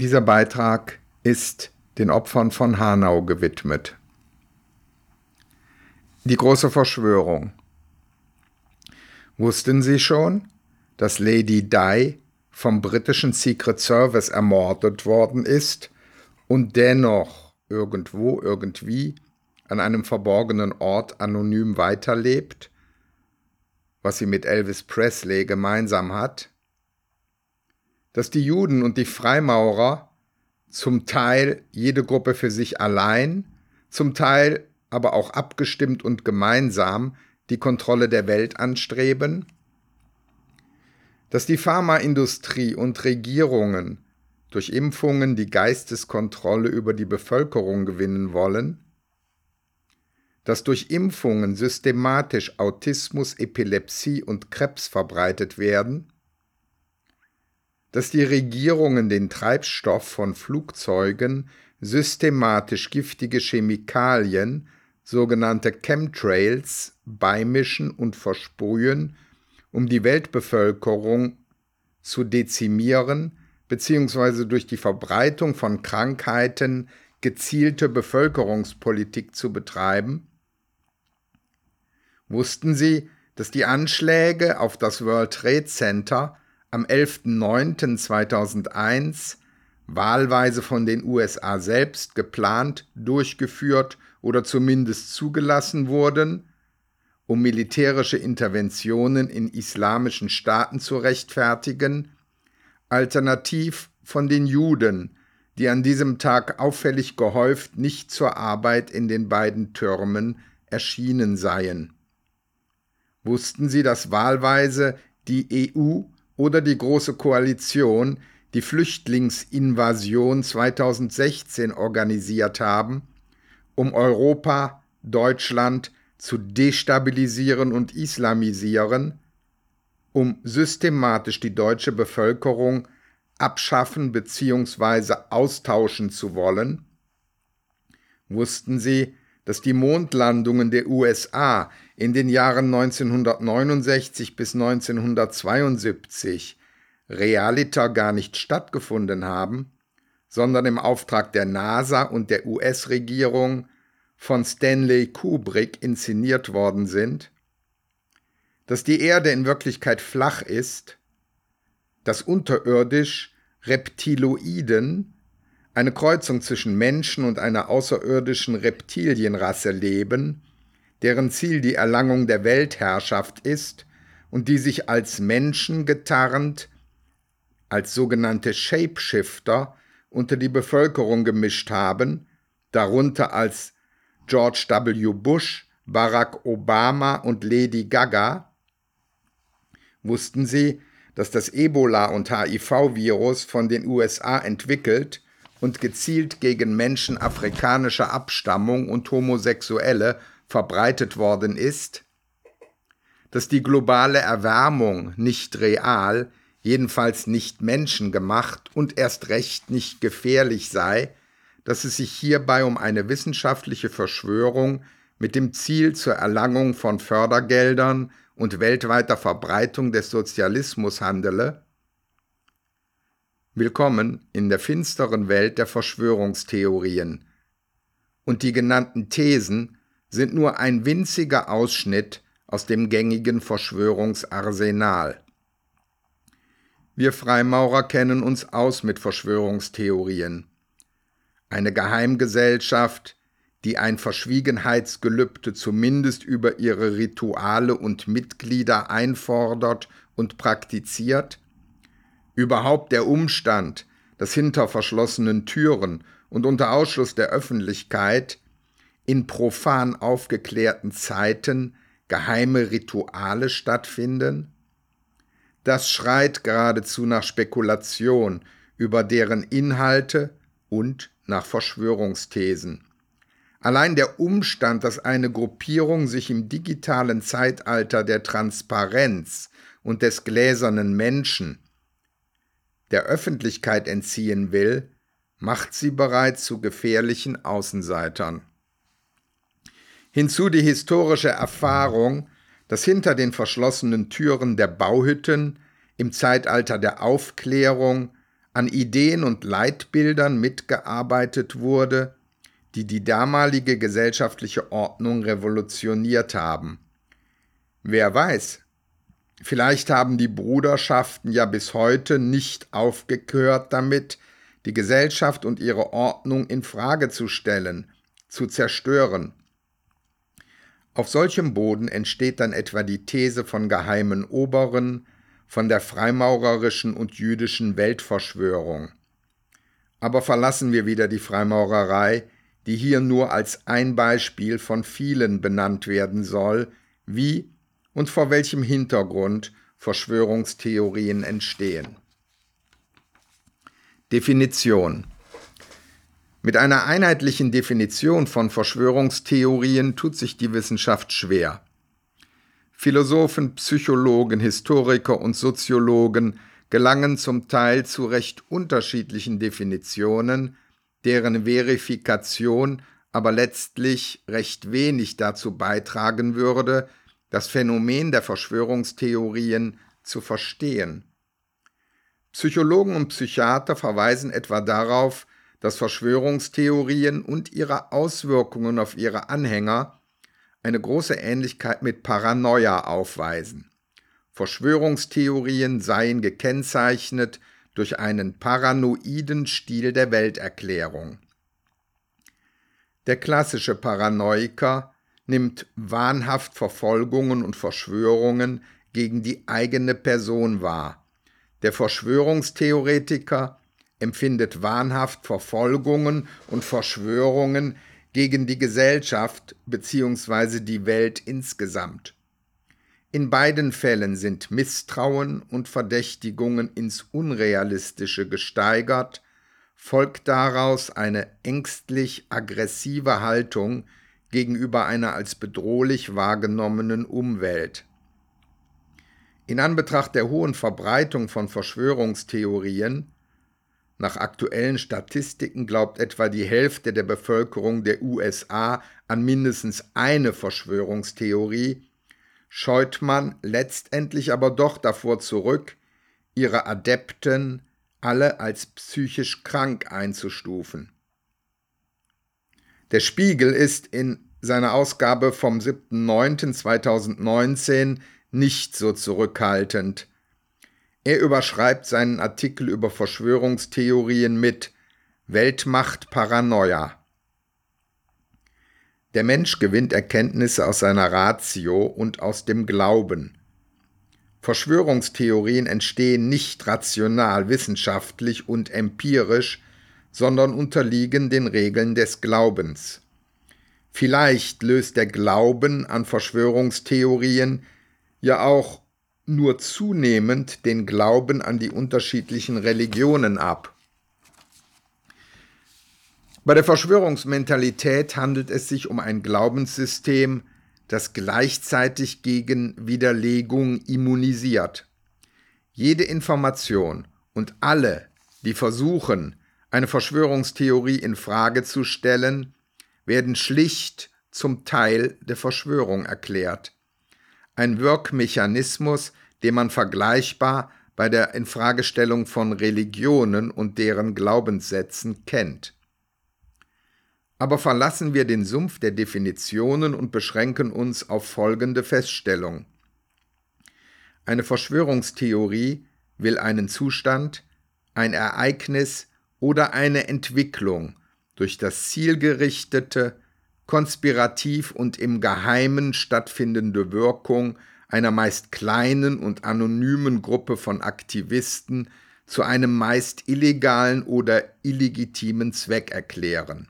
Dieser Beitrag ist den Opfern von Hanau gewidmet. Die große Verschwörung. Wussten Sie schon, dass Lady Di vom britischen Secret Service ermordet worden ist und dennoch irgendwo, irgendwie an einem verborgenen Ort anonym weiterlebt, was sie mit Elvis Presley gemeinsam hat? Dass die Juden und die Freimaurer zum Teil jede Gruppe für sich allein, zum Teil aber auch abgestimmt und gemeinsam die Kontrolle der Welt anstreben? Dass die Pharmaindustrie und Regierungen durch Impfungen die Geisteskontrolle über die Bevölkerung gewinnen wollen? Dass durch Impfungen systematisch Autismus, Epilepsie und Krebs verbreitet werden? Dass die Regierungen den Treibstoff von Flugzeugen systematisch giftige Chemikalien sogenannte Chemtrails beimischen und versprühen, um die Weltbevölkerung zu dezimieren bzw. durch die Verbreitung von Krankheiten gezielte Bevölkerungspolitik zu betreiben? Wussten Sie, dass die Anschläge auf das World Trade Center am 11.09.2001 wahlweise von den USA selbst geplant, durchgeführt oder zumindest zugelassen wurden, um militärische Interventionen in islamischen Staaten zu rechtfertigen, alternativ von den Juden, die an diesem Tag auffällig gehäuft nicht zur Arbeit in den beiden Türmen erschienen seien. Wussten Sie, dass wahlweise die EU oder die Große Koalition die Flüchtlingsinvasion 2016 organisiert haben, um Europa, Deutschland zu destabilisieren und islamisieren, um systematisch die deutsche Bevölkerung abschaffen bzw. austauschen zu wollen? Wussten Sie, dass die Mondlandungen der USA in den Jahren 1969 bis 1972 realiter gar nicht stattgefunden haben, sondern im Auftrag der NASA und der US-Regierung von Stanley Kubrick inszeniert worden sind, dass die Erde in Wirklichkeit flach ist, dass unterirdisch Reptiloiden, eine Kreuzung zwischen Menschen und einer außerirdischen Reptilienrasse leben, deren Ziel die Erlangung der Weltherrschaft ist und die sich als Menschen getarnt als sogenannte Shapeshifter unter die Bevölkerung gemischt haben, darunter als George W. Bush, Barack Obama und Lady Gaga, wussten sie, dass das Ebola- und HIV-Virus von den USA entwickelt und gezielt gegen Menschen afrikanischer Abstammung und Homosexuelle verbreitet worden ist, dass die globale Erwärmung nicht real, jedenfalls nicht menschengemacht und erst recht nicht gefährlich sei, dass es sich hierbei um eine wissenschaftliche Verschwörung mit dem Ziel zur Erlangung von Fördergeldern und weltweiter Verbreitung des Sozialismus handele? Willkommen in der finsteren Welt der Verschwörungstheorien. Und die genannten Thesen sind nur ein winziger Ausschnitt aus dem gängigen Verschwörungsarsenal. Wir Freimaurer kennen uns aus mit Verschwörungstheorien. Eine Geheimgesellschaft, die ein Verschwiegenheitsgelübde zumindest über ihre Rituale und Mitglieder einfordert und praktiziert? Überhaupt der Umstand, dass hinter verschlossenen Türen und unter Ausschluss der Öffentlichkeit in profan aufgeklärten Zeiten geheime Rituale stattfinden? Das schreit geradezu nach Spekulation über deren Inhalte und nach Verschwörungsthesen. Allein der Umstand, dass eine Gruppierung sich im digitalen Zeitalter der Transparenz und des gläsernen Menschen der Öffentlichkeit entziehen will, macht sie bereits zu gefährlichen Außenseitern. Hinzu die historische Erfahrung, dass hinter den verschlossenen Türen der Bauhütten im Zeitalter der Aufklärung an Ideen und Leitbildern mitgearbeitet wurde, die die damalige gesellschaftliche Ordnung revolutioniert haben. Wer weiß, vielleicht haben die Bruderschaften ja bis heute nicht aufgehört damit, die Gesellschaft und ihre Ordnung in Frage zu stellen, zu zerstören. Auf solchem Boden entsteht dann etwa die These von geheimen Oberen, von der freimaurerischen und jüdischen Weltverschwörung. Aber verlassen wir wieder die Freimaurerei, die hier nur als ein Beispiel von vielen benannt werden soll, wie und vor welchem Hintergrund Verschwörungstheorien entstehen. Definition Mit einer einheitlichen Definition von Verschwörungstheorien tut sich die Wissenschaft schwer. Philosophen, Psychologen, Historiker und Soziologen gelangen zum Teil zu recht unterschiedlichen Definitionen, deren Verifikation aber letztlich recht wenig dazu beitragen würde, das Phänomen der Verschwörungstheorien zu verstehen. Psychologen und Psychiater verweisen etwa darauf, dass Verschwörungstheorien und ihre Auswirkungen auf ihre Anhänger eine große Ähnlichkeit mit Paranoia aufweisen. Verschwörungstheorien seien gekennzeichnet durch einen paranoiden Stil der Welterklärung. Der klassische Paranoiker nimmt wahnhaft Verfolgungen und Verschwörungen gegen die eigene Person wahr. Der Verschwörungstheoretiker empfindet wahnhaft Verfolgungen und Verschwörungen gegen die Gesellschaft bzw. die Welt insgesamt. In beiden Fällen sind Misstrauen und Verdächtigungen ins Unrealistische gesteigert, folgt daraus eine ängstlich aggressive Haltung gegenüber einer als bedrohlich wahrgenommenen Umwelt. In Anbetracht der hohen Verbreitung von Verschwörungstheorien nach aktuellen Statistiken glaubt etwa die Hälfte der Bevölkerung der USA an mindestens eine Verschwörungstheorie, scheut man letztendlich aber doch davor zurück, ihre Adepten alle als psychisch krank einzustufen. Der Spiegel ist in seiner Ausgabe vom 7.9.2019 nicht so zurückhaltend. Er überschreibt seinen Artikel über Verschwörungstheorien mit Weltmacht Paranoia. Der Mensch gewinnt Erkenntnisse aus seiner Ratio und aus dem Glauben. Verschwörungstheorien entstehen nicht rational, wissenschaftlich und empirisch, sondern unterliegen den Regeln des Glaubens. Vielleicht löst der Glauben an Verschwörungstheorien ja auch nur zunehmend den Glauben an die unterschiedlichen Religionen ab. Bei der Verschwörungsmentalität handelt es sich um ein Glaubenssystem, das gleichzeitig gegen Widerlegung immunisiert. Jede Information und alle, die versuchen, eine Verschwörungstheorie in Frage zu stellen, werden schlicht zum Teil der Verschwörung erklärt. Ein Wirkmechanismus, den man vergleichbar bei der Infragestellung von Religionen und deren Glaubenssätzen kennt. Aber verlassen wir den Sumpf der Definitionen und beschränken uns auf folgende Feststellung. Eine Verschwörungstheorie will einen Zustand, ein Ereignis oder eine Entwicklung durch das zielgerichtete, konspirativ und im Geheimen stattfindende Wirkung einer meist kleinen und anonymen Gruppe von Aktivisten zu einem meist illegalen oder illegitimen Zweck erklären.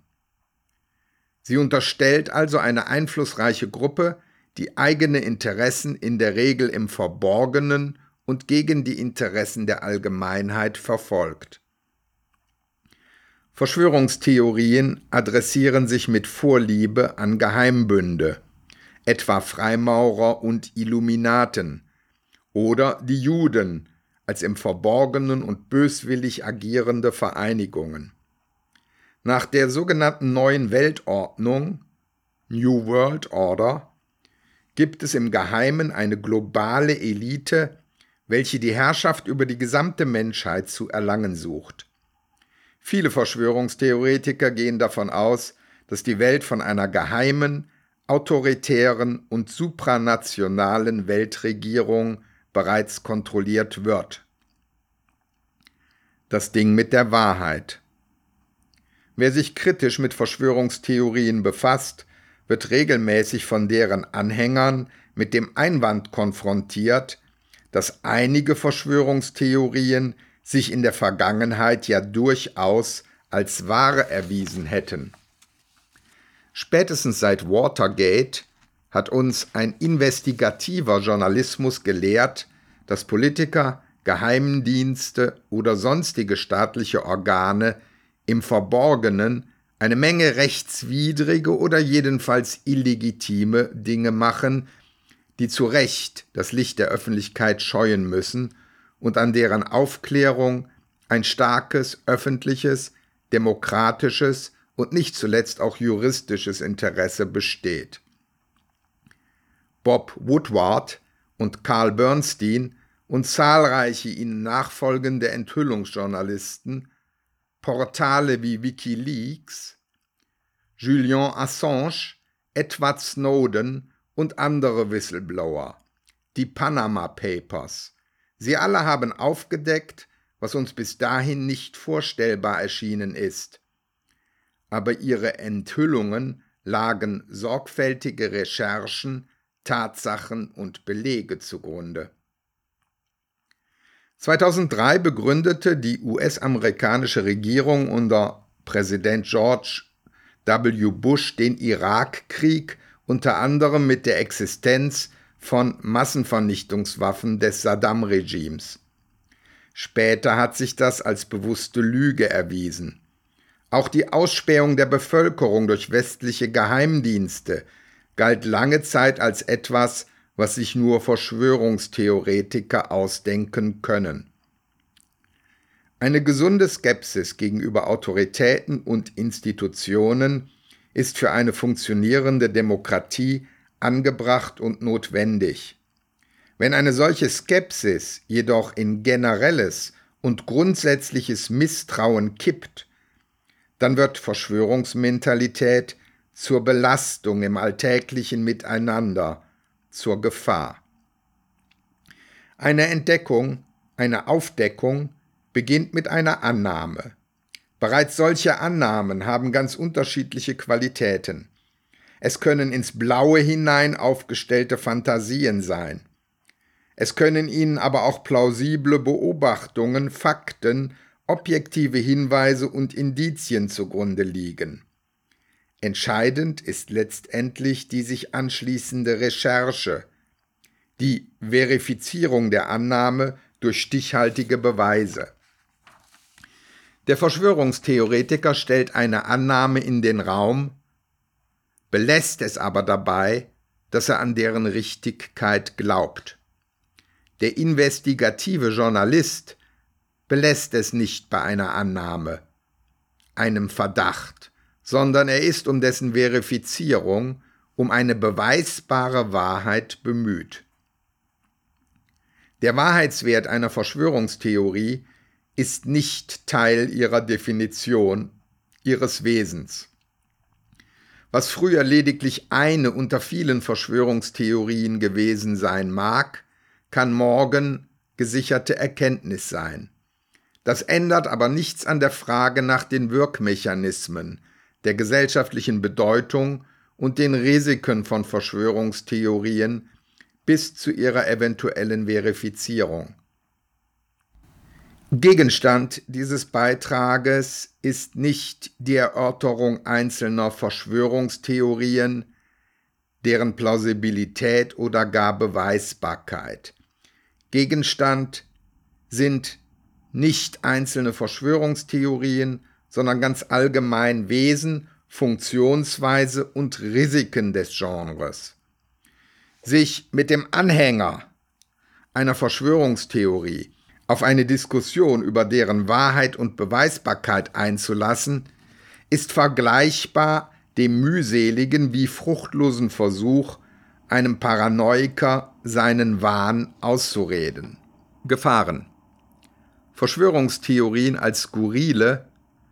Sie unterstellt also eine einflussreiche Gruppe, die eigene Interessen in der Regel im Verborgenen und gegen die Interessen der Allgemeinheit verfolgt. Verschwörungstheorien adressieren sich mit Vorliebe an Geheimbünde, etwa Freimaurer und Illuminaten, oder die Juden als im Verborgenen und böswillig agierende Vereinigungen. Nach der sogenannten neuen Weltordnung New World Order gibt es im Geheimen eine globale Elite, welche die Herrschaft über die gesamte Menschheit zu erlangen sucht. Viele Verschwörungstheoretiker gehen davon aus, dass die Welt von einer geheimen, autoritären und supranationalen Weltregierung bereits kontrolliert wird. Das Ding mit der Wahrheit. Wer sich kritisch mit Verschwörungstheorien befasst, wird regelmäßig von deren Anhängern mit dem Einwand konfrontiert, dass einige Verschwörungstheorien sich in der Vergangenheit ja durchaus als wahre erwiesen hätten. Spätestens seit Watergate hat uns ein investigativer Journalismus gelehrt, dass Politiker, Geheimdienste oder sonstige staatliche Organe im Verborgenen eine Menge rechtswidrige oder jedenfalls illegitime Dinge machen, die zu Recht das Licht der Öffentlichkeit scheuen müssen und an deren Aufklärung ein starkes öffentliches, demokratisches und nicht zuletzt auch juristisches Interesse besteht. Bob Woodward und Carl Bernstein und zahlreiche ihnen nachfolgende Enthüllungsjournalisten, Portale wie Wikileaks, Julian Assange, Edward Snowden und andere Whistleblower, die Panama Papers. Sie alle haben aufgedeckt, was uns bis dahin nicht vorstellbar erschienen ist. Aber ihre Enthüllungen lagen sorgfältige Recherchen, Tatsachen und Belege zugrunde. 2003 begründete die US-amerikanische Regierung unter Präsident George W. Bush den Irakkrieg unter anderem mit der Existenz von Massenvernichtungswaffen des Saddam-Regimes. Später hat sich das als bewusste Lüge erwiesen. Auch die Ausspähung der Bevölkerung durch westliche Geheimdienste galt lange Zeit als etwas, was sich nur Verschwörungstheoretiker ausdenken können. Eine gesunde Skepsis gegenüber Autoritäten und Institutionen ist für eine funktionierende Demokratie angebracht und notwendig. Wenn eine solche Skepsis jedoch in generelles und grundsätzliches Misstrauen kippt, dann wird Verschwörungsmentalität zur Belastung im alltäglichen Miteinander, zur Gefahr. Eine Entdeckung, eine Aufdeckung beginnt mit einer Annahme. Bereits solche Annahmen haben ganz unterschiedliche Qualitäten. Es können ins Blaue hinein aufgestellte Fantasien sein. Es können ihnen aber auch plausible Beobachtungen, Fakten, objektive Hinweise und Indizien zugrunde liegen. Entscheidend ist letztendlich die sich anschließende Recherche, die Verifizierung der Annahme durch stichhaltige Beweise. Der Verschwörungstheoretiker stellt eine Annahme in den Raum, belässt es aber dabei, dass er an deren Richtigkeit glaubt. Der investigative Journalist belässt es nicht bei einer Annahme, einem Verdacht, sondern er ist um dessen Verifizierung, um eine beweisbare Wahrheit bemüht. Der Wahrheitswert einer Verschwörungstheorie ist nicht Teil ihrer Definition, ihres Wesens. Was früher lediglich eine unter vielen Verschwörungstheorien gewesen sein mag, kann morgen gesicherte Erkenntnis sein. Das ändert aber nichts an der Frage nach den Wirkmechanismen, der gesellschaftlichen Bedeutung und den Risiken von Verschwörungstheorien bis zu ihrer eventuellen Verifizierung. Gegenstand dieses Beitrages ist nicht die Erörterung einzelner Verschwörungstheorien, deren Plausibilität oder gar Beweisbarkeit. Gegenstand sind nicht einzelne Verschwörungstheorien, sondern ganz allgemein Wesen, Funktionsweise und Risiken des Genres. Sich mit dem Anhänger einer Verschwörungstheorie auf eine Diskussion über deren Wahrheit und Beweisbarkeit einzulassen, ist vergleichbar dem mühseligen wie fruchtlosen Versuch, einem Paranoiker seinen Wahn auszureden. Gefahren. Verschwörungstheorien als skurrile,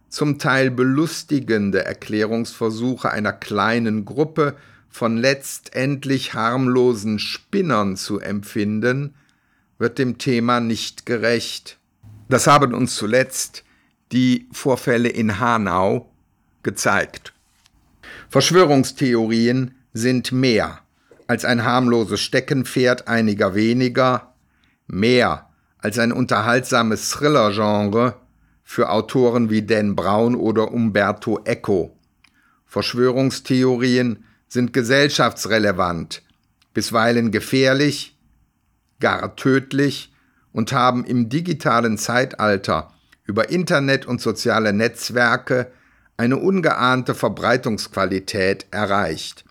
zum Teil belustigende Erklärungsversuche einer kleinen Gruppe von letztendlich harmlosen Spinnern zu empfinden, wird dem Thema nicht gerecht. Das haben uns zuletzt die Vorfälle in Hanau gezeigt. Verschwörungstheorien sind mehr als ein harmloses Steckenpferd einiger weniger, mehr als ein unterhaltsames Thriller-Genre für Autoren wie Dan Brown oder Umberto Eco. Verschwörungstheorien sind gesellschaftsrelevant, bisweilen gefährlich, gar tödlich und haben im digitalen Zeitalter über Internet und soziale Netzwerke eine ungeahnte Verbreitungsqualität erreicht.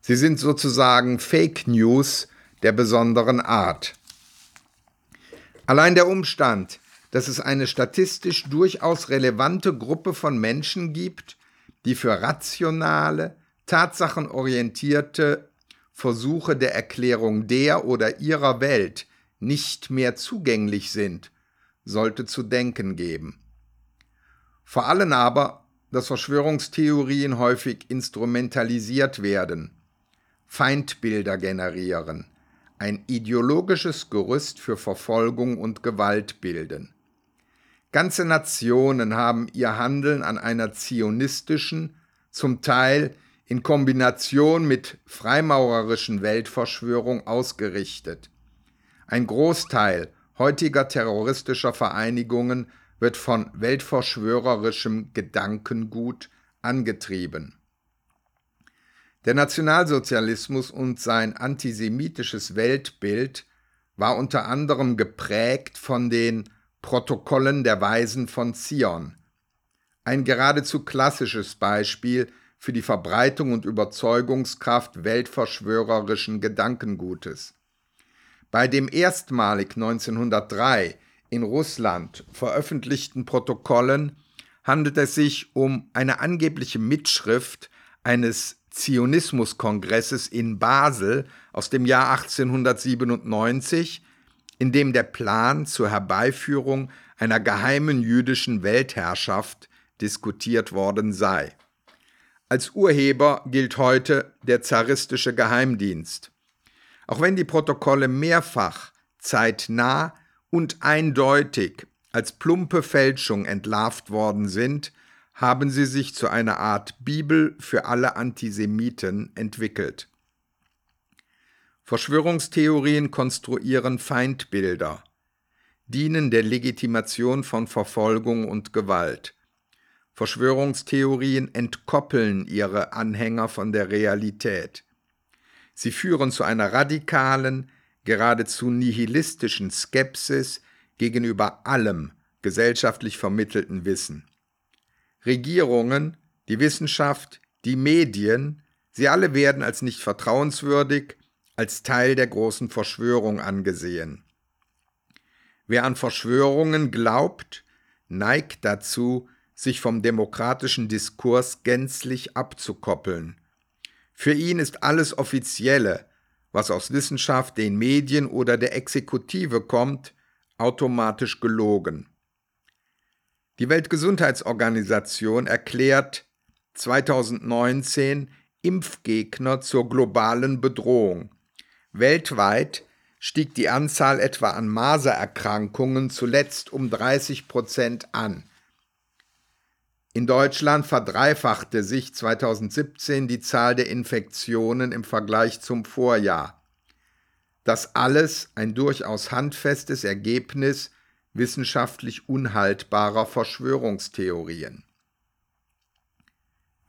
Sie sind sozusagen Fake News der besonderen Art. Allein der Umstand, dass es eine statistisch durchaus relevante Gruppe von Menschen gibt, die für rationale, tatsachenorientierte Versuche der Erklärung der oder ihrer Welt nicht mehr zugänglich sind, sollte zu denken geben. Vor allem aber, dass Verschwörungstheorien häufig instrumentalisiert werden, Feindbilder generieren, ein ideologisches Gerüst für Verfolgung und Gewalt bilden. Ganze Nationen haben ihr Handeln an einer zionistischen, zum Teil in Kombination mit freimaurerischen Weltverschwörung ausgerichtet. Ein Großteil heutiger terroristischer Vereinigungen wird von weltverschwörerischem Gedankengut angetrieben. Der Nationalsozialismus und sein antisemitisches Weltbild war unter anderem geprägt von den Protokollen der Weisen von Zion, ein geradezu klassisches Beispiel für die Verbreitung und Überzeugungskraft weltverschwörerischen Gedankengutes. Bei dem erstmalig 1903 in Russland veröffentlichten Protokollen handelt es sich um eine angebliche Mitschrift eines Zionismuskongresses in Basel aus dem Jahr 1897, in dem der Plan zur Herbeiführung einer geheimen jüdischen Weltherrschaft diskutiert worden sei. Als Urheber gilt heute der zaristische Geheimdienst. Auch wenn die Protokolle mehrfach, zeitnah und eindeutig als plumpe Fälschung entlarvt worden sind, haben sie sich zu einer Art Bibel für alle Antisemiten entwickelt. Verschwörungstheorien konstruieren Feindbilder, dienen der Legitimation von Verfolgung und Gewalt. Verschwörungstheorien entkoppeln ihre Anhänger von der Realität. Sie führen zu einer radikalen, geradezu nihilistischen Skepsis gegenüber allem gesellschaftlich vermittelten Wissen. Regierungen, die Wissenschaft, die Medien, sie alle werden als nicht vertrauenswürdig, als Teil der großen Verschwörung angesehen. Wer an Verschwörungen glaubt, neigt dazu, sich vom demokratischen Diskurs gänzlich abzukoppeln. Für ihn ist alles Offizielle, was aus Wissenschaft, den Medien oder der Exekutive kommt, automatisch gelogen. Die Weltgesundheitsorganisation erklärt 2019 Impfgegner zur globalen Bedrohung. Weltweit stieg die Anzahl etwa an Masererkrankungen zuletzt um 30 Prozent an. In Deutschland verdreifachte sich 2017 die Zahl der Infektionen im Vergleich zum Vorjahr. Das alles ein durchaus handfestes Ergebnis wissenschaftlich unhaltbarer Verschwörungstheorien.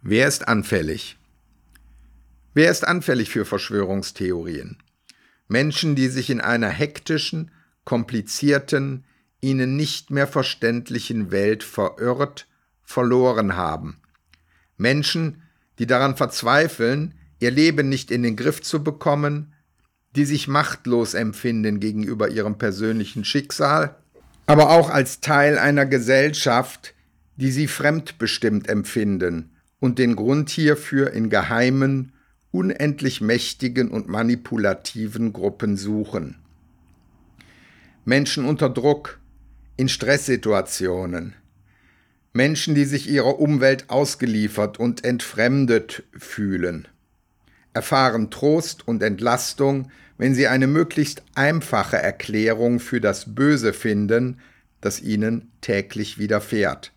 Wer ist anfällig? Wer ist anfällig für Verschwörungstheorien? Menschen, die sich in einer hektischen, komplizierten, ihnen nicht mehr verständlichen Welt verirrt, verloren haben. Menschen, die daran verzweifeln, ihr Leben nicht in den Griff zu bekommen, die sich machtlos empfinden gegenüber ihrem persönlichen Schicksal aber auch als Teil einer Gesellschaft, die sie fremdbestimmt empfinden und den Grund hierfür in geheimen, unendlich mächtigen und manipulativen Gruppen suchen. Menschen unter Druck, in Stresssituationen, Menschen, die sich ihrer Umwelt ausgeliefert und entfremdet fühlen, erfahren Trost und Entlastung, wenn sie eine möglichst einfache Erklärung für das Böse finden, das ihnen täglich widerfährt.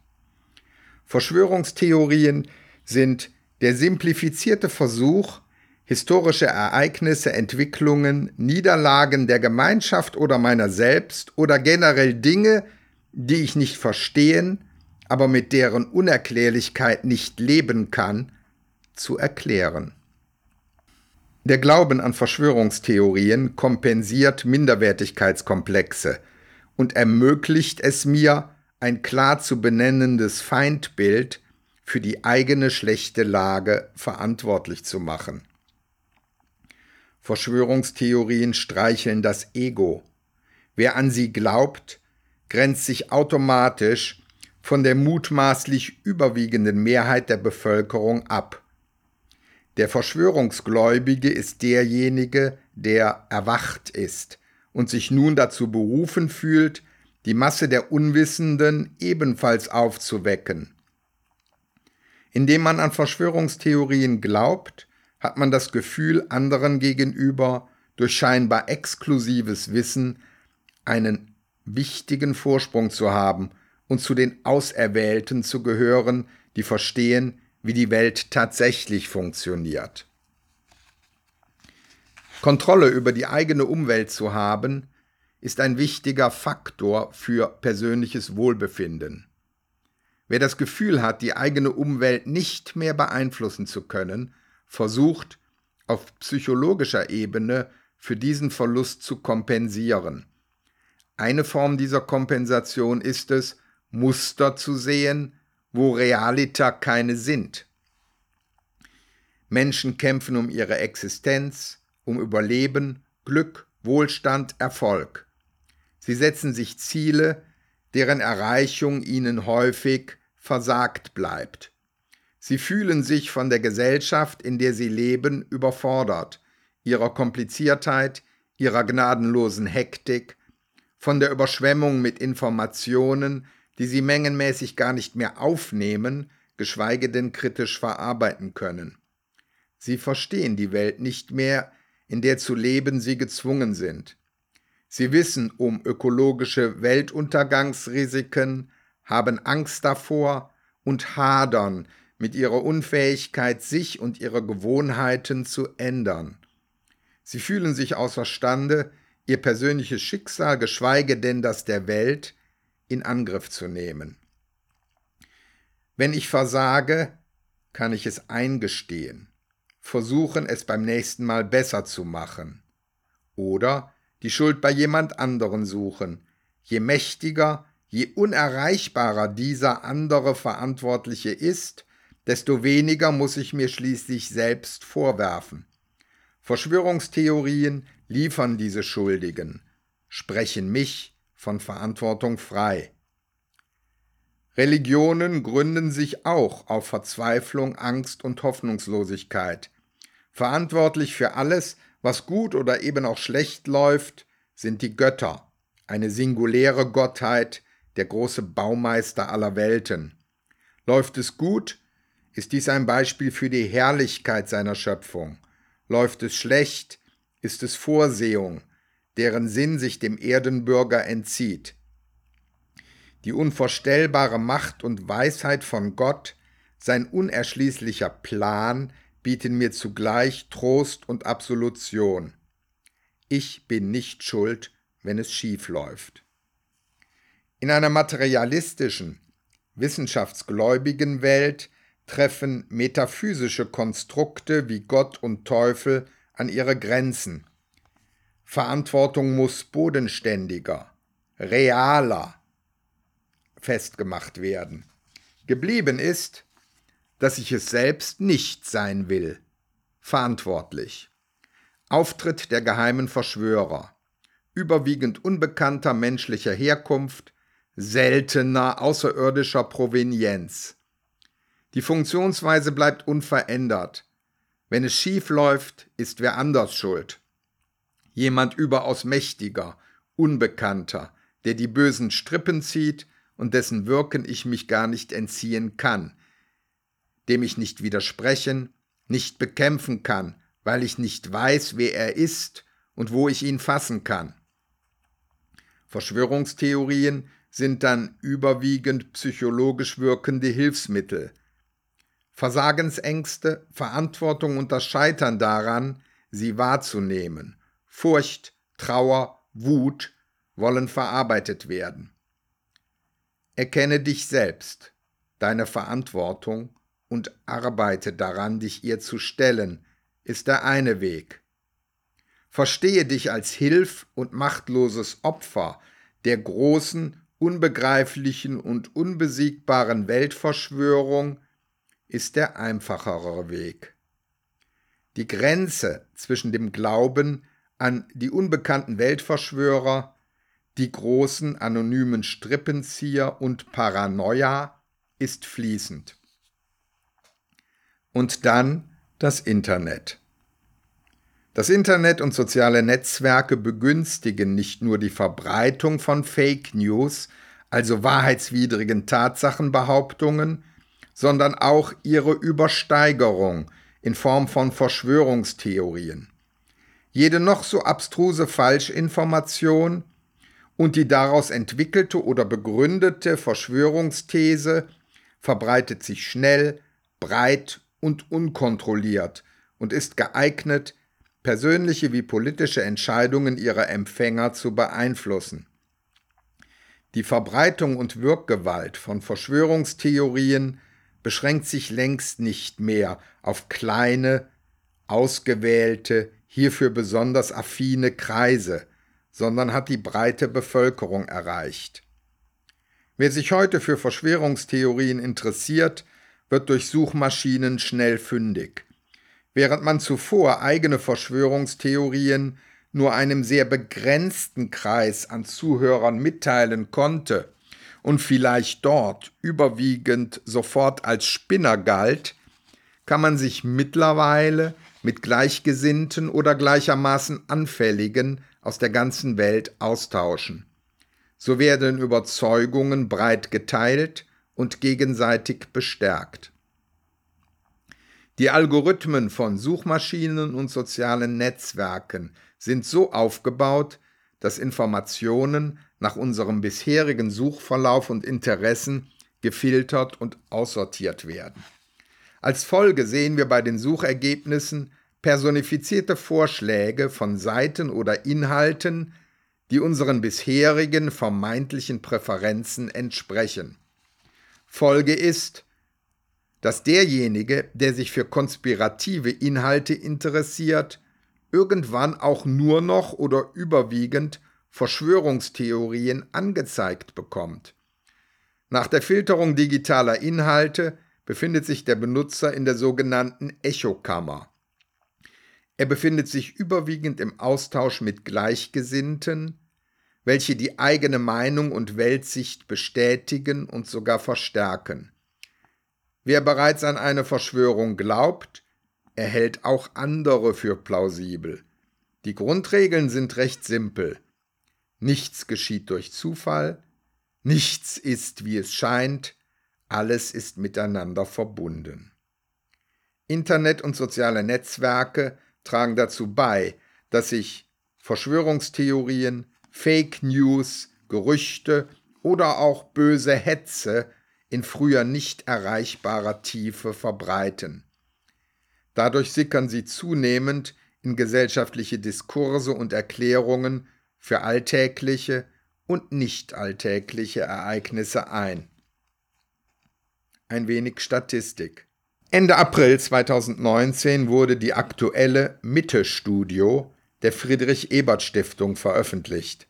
Verschwörungstheorien sind der simplifizierte Versuch, historische Ereignisse, Entwicklungen, Niederlagen der Gemeinschaft oder meiner selbst oder generell Dinge, die ich nicht verstehen, aber mit deren Unerklärlichkeit nicht leben kann, zu erklären. Der Glauben an Verschwörungstheorien kompensiert Minderwertigkeitskomplexe und ermöglicht es mir, ein klar zu benennendes Feindbild für die eigene schlechte Lage verantwortlich zu machen. Verschwörungstheorien streicheln das Ego. Wer an sie glaubt, grenzt sich automatisch von der mutmaßlich überwiegenden Mehrheit der Bevölkerung ab. Der Verschwörungsgläubige ist derjenige, der erwacht ist und sich nun dazu berufen fühlt, die Masse der Unwissenden ebenfalls aufzuwecken. Indem man an Verschwörungstheorien glaubt, hat man das Gefühl, anderen gegenüber durch scheinbar exklusives Wissen einen wichtigen Vorsprung zu haben und zu den Auserwählten zu gehören, die verstehen, wie die Welt tatsächlich funktioniert. Kontrolle über die eigene Umwelt zu haben, ist ein wichtiger Faktor für persönliches Wohlbefinden. Wer das Gefühl hat, die eigene Umwelt nicht mehr beeinflussen zu können, versucht auf psychologischer Ebene für diesen Verlust zu kompensieren. Eine Form dieser Kompensation ist es, Muster zu sehen, wo Realita keine sind. Menschen kämpfen um ihre Existenz, um Überleben, Glück, Wohlstand, Erfolg. Sie setzen sich Ziele, deren Erreichung ihnen häufig versagt bleibt. Sie fühlen sich von der Gesellschaft, in der sie leben, überfordert, ihrer Kompliziertheit, ihrer gnadenlosen Hektik, von der Überschwemmung mit Informationen, die sie mengenmäßig gar nicht mehr aufnehmen, geschweige denn kritisch verarbeiten können. Sie verstehen die Welt nicht mehr, in der zu leben sie gezwungen sind. Sie wissen um ökologische Weltuntergangsrisiken, haben Angst davor und hadern mit ihrer Unfähigkeit, sich und ihre Gewohnheiten zu ändern. Sie fühlen sich außerstande, ihr persönliches Schicksal, geschweige denn das der Welt, in Angriff zu nehmen. Wenn ich versage, kann ich es eingestehen, versuchen es beim nächsten Mal besser zu machen oder die Schuld bei jemand anderen suchen. Je mächtiger, je unerreichbarer dieser andere Verantwortliche ist, desto weniger muss ich mir schließlich selbst vorwerfen. Verschwörungstheorien liefern diese Schuldigen, sprechen mich von Verantwortung frei. Religionen gründen sich auch auf Verzweiflung, Angst und Hoffnungslosigkeit. Verantwortlich für alles, was gut oder eben auch schlecht läuft, sind die Götter, eine singuläre Gottheit, der große Baumeister aller Welten. Läuft es gut, ist dies ein Beispiel für die Herrlichkeit seiner Schöpfung. Läuft es schlecht, ist es Vorsehung, deren Sinn sich dem Erdenbürger entzieht. Die unvorstellbare Macht und Weisheit von Gott, sein unerschließlicher Plan, bieten mir zugleich Trost und Absolution. Ich bin nicht schuld, wenn es schief läuft. In einer materialistischen, wissenschaftsgläubigen Welt treffen metaphysische Konstrukte wie Gott und Teufel an ihre Grenzen. Verantwortung muss bodenständiger, realer festgemacht werden. Geblieben ist, dass ich es selbst nicht sein will. Verantwortlich. Auftritt der geheimen Verschwörer. Überwiegend unbekannter menschlicher Herkunft, seltener außerirdischer Provenienz. Die Funktionsweise bleibt unverändert. Wenn es schief läuft, ist wer anders schuld. Jemand überaus mächtiger, Unbekannter, der die bösen Strippen zieht und dessen Wirken ich mich gar nicht entziehen kann, dem ich nicht widersprechen, nicht bekämpfen kann, weil ich nicht weiß, wer er ist und wo ich ihn fassen kann. Verschwörungstheorien sind dann überwiegend psychologisch wirkende Hilfsmittel. Versagensängste, Verantwortung und das Scheitern daran, sie wahrzunehmen, Furcht, Trauer, Wut wollen verarbeitet werden. Erkenne dich selbst, deine Verantwortung und arbeite daran, dich ihr zu stellen, ist der eine Weg. Verstehe dich als Hilf und machtloses Opfer der großen, unbegreiflichen und unbesiegbaren Weltverschwörung ist der einfachere Weg. Die Grenze zwischen dem Glauben an die unbekannten Weltverschwörer, die großen anonymen Strippenzieher und Paranoia ist fließend. Und dann das Internet. Das Internet und soziale Netzwerke begünstigen nicht nur die Verbreitung von Fake News, also wahrheitswidrigen Tatsachenbehauptungen, sondern auch ihre Übersteigerung in Form von Verschwörungstheorien. Jede noch so abstruse Falschinformation und die daraus entwickelte oder begründete Verschwörungsthese verbreitet sich schnell, breit und unkontrolliert und ist geeignet, persönliche wie politische Entscheidungen ihrer Empfänger zu beeinflussen. Die Verbreitung und Wirkgewalt von Verschwörungstheorien beschränkt sich längst nicht mehr auf kleine, ausgewählte, hierfür besonders affine Kreise, sondern hat die breite Bevölkerung erreicht. Wer sich heute für Verschwörungstheorien interessiert, wird durch Suchmaschinen schnell fündig. Während man zuvor eigene Verschwörungstheorien nur einem sehr begrenzten Kreis an Zuhörern mitteilen konnte und vielleicht dort überwiegend sofort als Spinner galt, kann man sich mittlerweile mit Gleichgesinnten oder gleichermaßen Anfälligen aus der ganzen Welt austauschen. So werden Überzeugungen breit geteilt und gegenseitig bestärkt. Die Algorithmen von Suchmaschinen und sozialen Netzwerken sind so aufgebaut, dass Informationen nach unserem bisherigen Suchverlauf und Interessen gefiltert und aussortiert werden. Als Folge sehen wir bei den Suchergebnissen personifizierte Vorschläge von Seiten oder Inhalten, die unseren bisherigen vermeintlichen Präferenzen entsprechen. Folge ist, dass derjenige, der sich für konspirative Inhalte interessiert, irgendwann auch nur noch oder überwiegend Verschwörungstheorien angezeigt bekommt. Nach der Filterung digitaler Inhalte befindet sich der Benutzer in der sogenannten Echokammer. Er befindet sich überwiegend im Austausch mit Gleichgesinnten, welche die eigene Meinung und Weltsicht bestätigen und sogar verstärken. Wer bereits an eine Verschwörung glaubt, erhält auch andere für plausibel. Die Grundregeln sind recht simpel. Nichts geschieht durch Zufall, nichts ist, wie es scheint, alles ist miteinander verbunden. Internet und soziale Netzwerke tragen dazu bei, dass sich Verschwörungstheorien, Fake News, Gerüchte oder auch böse Hetze in früher nicht erreichbarer Tiefe verbreiten. Dadurch sickern sie zunehmend in gesellschaftliche Diskurse und Erklärungen für alltägliche und nicht alltägliche Ereignisse ein. Ein wenig Statistik. Ende April 2019 wurde die aktuelle Mitte-Studio der Friedrich-Ebert-Stiftung veröffentlicht.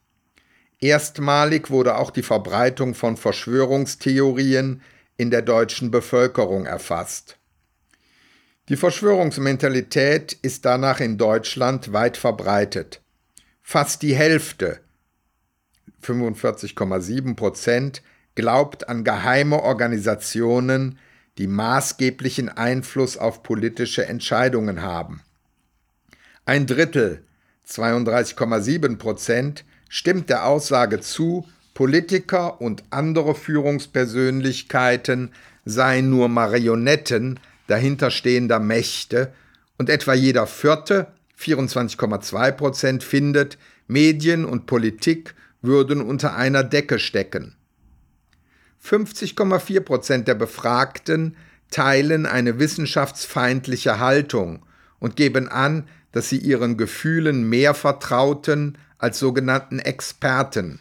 Erstmalig wurde auch die Verbreitung von Verschwörungstheorien in der deutschen Bevölkerung erfasst. Die Verschwörungsmentalität ist danach in Deutschland weit verbreitet. Fast die Hälfte, 45,7 Prozent, glaubt an geheime Organisationen, die maßgeblichen Einfluss auf politische Entscheidungen haben. Ein Drittel, 32,7 Prozent, stimmt der Aussage zu, Politiker und andere Führungspersönlichkeiten seien nur Marionetten dahinterstehender Mächte und etwa jeder vierte, 24,2 Prozent, findet, Medien und Politik würden unter einer Decke stecken. 50,4 Prozent der Befragten teilen eine wissenschaftsfeindliche Haltung und geben an, dass sie ihren Gefühlen mehr vertrauten als sogenannten Experten.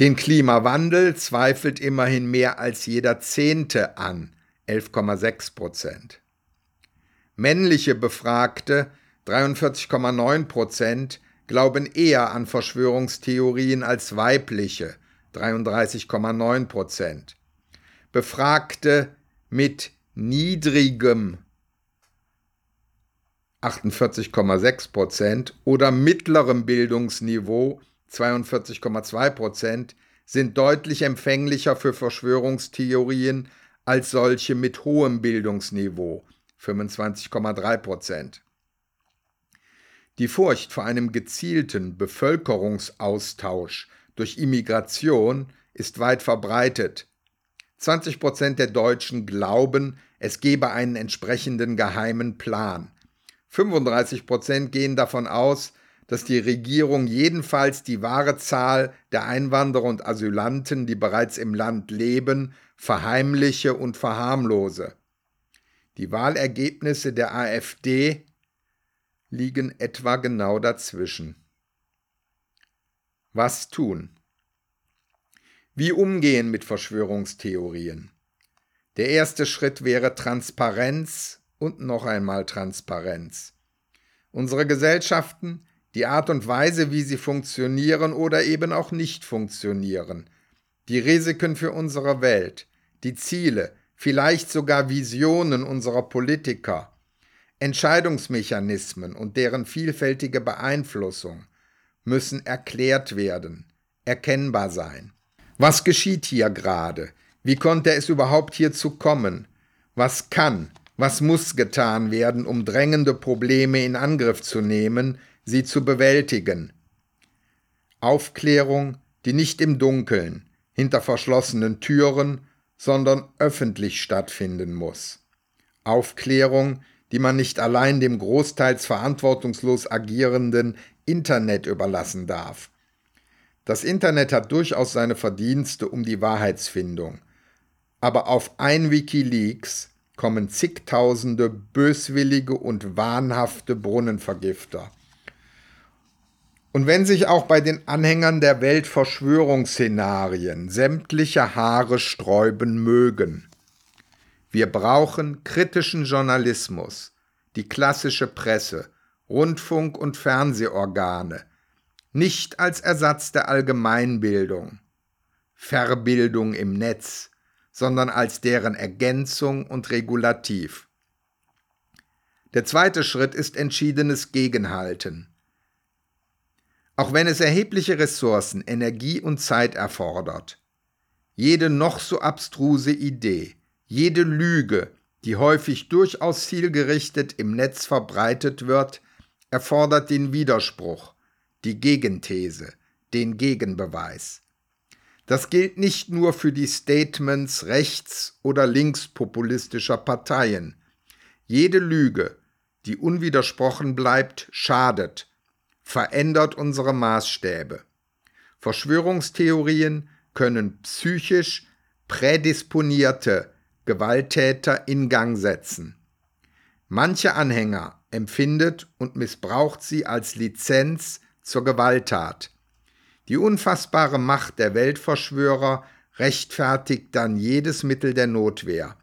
Den Klimawandel zweifelt immerhin mehr als jeder Zehnte an, 11,6 Prozent. Männliche Befragte, 43,9 Prozent, glauben eher an Verschwörungstheorien als weibliche, 33,9 Prozent. Befragte mit niedrigem 48,6 Prozent oder mittlerem Bildungsniveau 42,2 Prozent sind deutlich empfänglicher für Verschwörungstheorien als solche mit hohem Bildungsniveau 25,3 Prozent. Die Furcht vor einem gezielten Bevölkerungsaustausch durch Immigration ist weit verbreitet. 20 Prozent der Deutschen glauben, es gebe einen entsprechenden geheimen Plan. 35 Prozent gehen davon aus, dass die Regierung jedenfalls die wahre Zahl der Einwanderer und Asylanten, die bereits im Land leben, verheimliche und verharmlose. Die Wahlergebnisse der AfD liegen etwa genau dazwischen. Was tun? Wie umgehen mit Verschwörungstheorien? Der erste Schritt wäre Transparenz und noch einmal Transparenz. Unsere Gesellschaften, die Art und Weise, wie sie funktionieren oder eben auch nicht funktionieren, die Risiken für unsere Welt, die Ziele, vielleicht sogar Visionen unserer Politiker, Entscheidungsmechanismen und deren vielfältige Beeinflussung müssen erklärt werden, erkennbar sein. Was geschieht hier gerade? Wie konnte es überhaupt hierzu kommen? Was kann, was muss getan werden, um drängende Probleme in Angriff zu nehmen, sie zu bewältigen? Aufklärung, die nicht im Dunkeln, hinter verschlossenen Türen, sondern öffentlich stattfinden muss. Aufklärung, die man nicht allein dem großteils verantwortungslos agierenden Internet überlassen darf. Das Internet hat durchaus seine Verdienste um die Wahrheitsfindung. Aber auf ein Wikileaks kommen zigtausende böswillige und wahnhafte Brunnenvergifter. Und wenn sich auch bei den Anhängern der Weltverschwörungsszenarien sämtliche Haare sträuben mögen, wir brauchen kritischen Journalismus, die klassische Presse, Rundfunk- und Fernsehorgane, nicht als Ersatz der Allgemeinbildung, Verbildung im Netz, sondern als deren Ergänzung und Regulativ. Der zweite Schritt ist entschiedenes Gegenhalten. Auch wenn es erhebliche Ressourcen, Energie und Zeit erfordert, jede noch so abstruse Idee, jede Lüge, die häufig durchaus zielgerichtet im Netz verbreitet wird, erfordert den Widerspruch, die Gegenthese, den Gegenbeweis. Das gilt nicht nur für die Statements rechts- oder linkspopulistischer Parteien. Jede Lüge, die unwidersprochen bleibt, schadet, verändert unsere Maßstäbe. Verschwörungstheorien können psychisch prädisponierte Gewalttäter in Gang setzen. Manche Anhänger empfindet und missbraucht sie als Lizenz zur Gewalttat. Die unfassbare Macht der Weltverschwörer rechtfertigt dann jedes Mittel der Notwehr.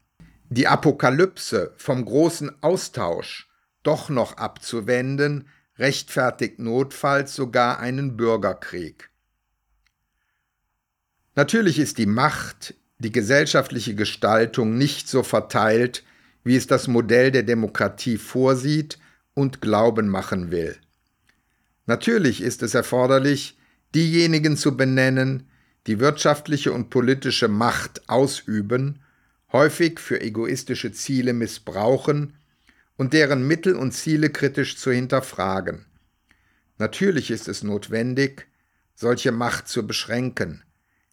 Die Apokalypse vom großen Austausch doch noch abzuwenden, rechtfertigt notfalls sogar einen Bürgerkrieg. Natürlich ist die Macht die gesellschaftliche Gestaltung nicht so verteilt, wie es das Modell der Demokratie vorsieht und Glauben machen will. Natürlich ist es erforderlich, diejenigen zu benennen, die wirtschaftliche und politische Macht ausüben, häufig für egoistische Ziele missbrauchen und deren Mittel und Ziele kritisch zu hinterfragen. Natürlich ist es notwendig, solche Macht zu beschränken,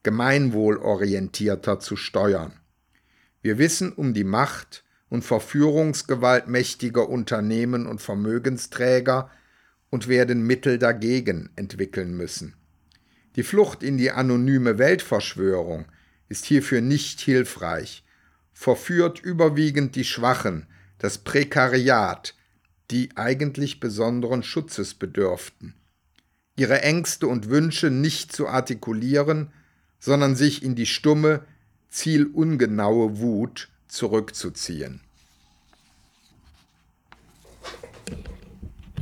gemeinwohlorientierter zu steuern. Wir wissen um die Macht und Verführungsgewalt mächtiger Unternehmen und Vermögensträger und werden Mittel dagegen entwickeln müssen. Die Flucht in die anonyme Weltverschwörung ist hierfür nicht hilfreich, verführt überwiegend die Schwachen, das Prekariat, die eigentlich besonderen Schutzes bedürften. Ihre Ängste und Wünsche nicht zu artikulieren, sondern sich in die stumme, zielungenaue Wut zurückzuziehen.